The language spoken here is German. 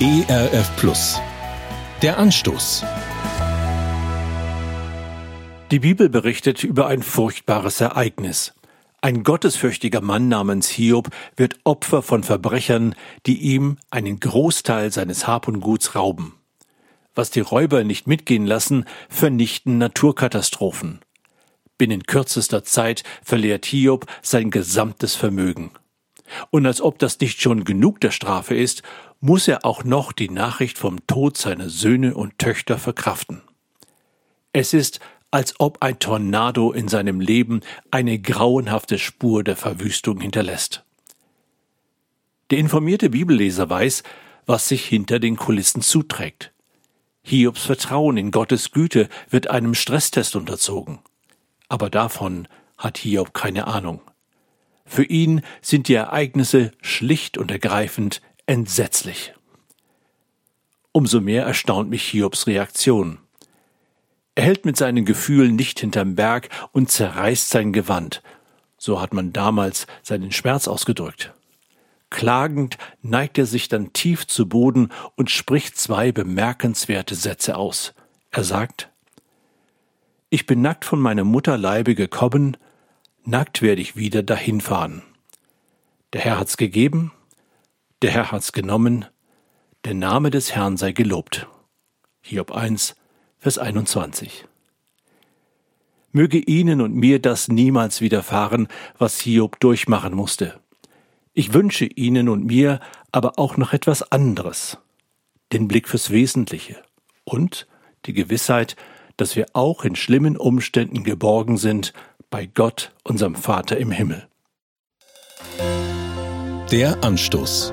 ERF Plus. Der Anstoß. Die Bibel berichtet über ein furchtbares Ereignis. Ein gottesfürchtiger Mann namens Hiob wird Opfer von Verbrechern, die ihm einen Großteil seines Hab und Guts rauben. Was die Räuber nicht mitgehen lassen, vernichten Naturkatastrophen. Binnen kürzester Zeit verliert Hiob sein gesamtes Vermögen. Und als ob das nicht schon genug der Strafe ist, muss er auch noch die Nachricht vom Tod seiner Söhne und Töchter verkraften. Es ist, als ob ein Tornado in seinem Leben eine grauenhafte Spur der Verwüstung hinterlässt. Der informierte Bibelleser weiß, was sich hinter den Kulissen zuträgt. Hiobs Vertrauen in Gottes Güte wird einem Stresstest unterzogen. Aber davon hat Hiob keine Ahnung. Für ihn sind die Ereignisse schlicht und ergreifend entsetzlich. Umso mehr erstaunt mich Hiobs Reaktion. Er hält mit seinen Gefühlen nicht hinterm Berg und zerreißt sein Gewand. So hat man damals seinen Schmerz ausgedrückt. Klagend neigt er sich dann tief zu Boden und spricht zwei bemerkenswerte Sätze aus. Er sagt, Ich bin nackt von meiner Mutterleibe gekommen, nackt werde ich wieder dahinfahren. Der Herr hat's gegeben, der Herr hat's genommen, der Name des Herrn sei gelobt. Hiob 1, Vers 21. Möge Ihnen und mir das niemals widerfahren, was Hiob durchmachen musste. Ich wünsche Ihnen und mir aber auch noch etwas anderes. Den Blick fürs Wesentliche und die Gewissheit, dass wir auch in schlimmen Umständen geborgen sind bei Gott, unserem Vater im Himmel. Der Anstoß.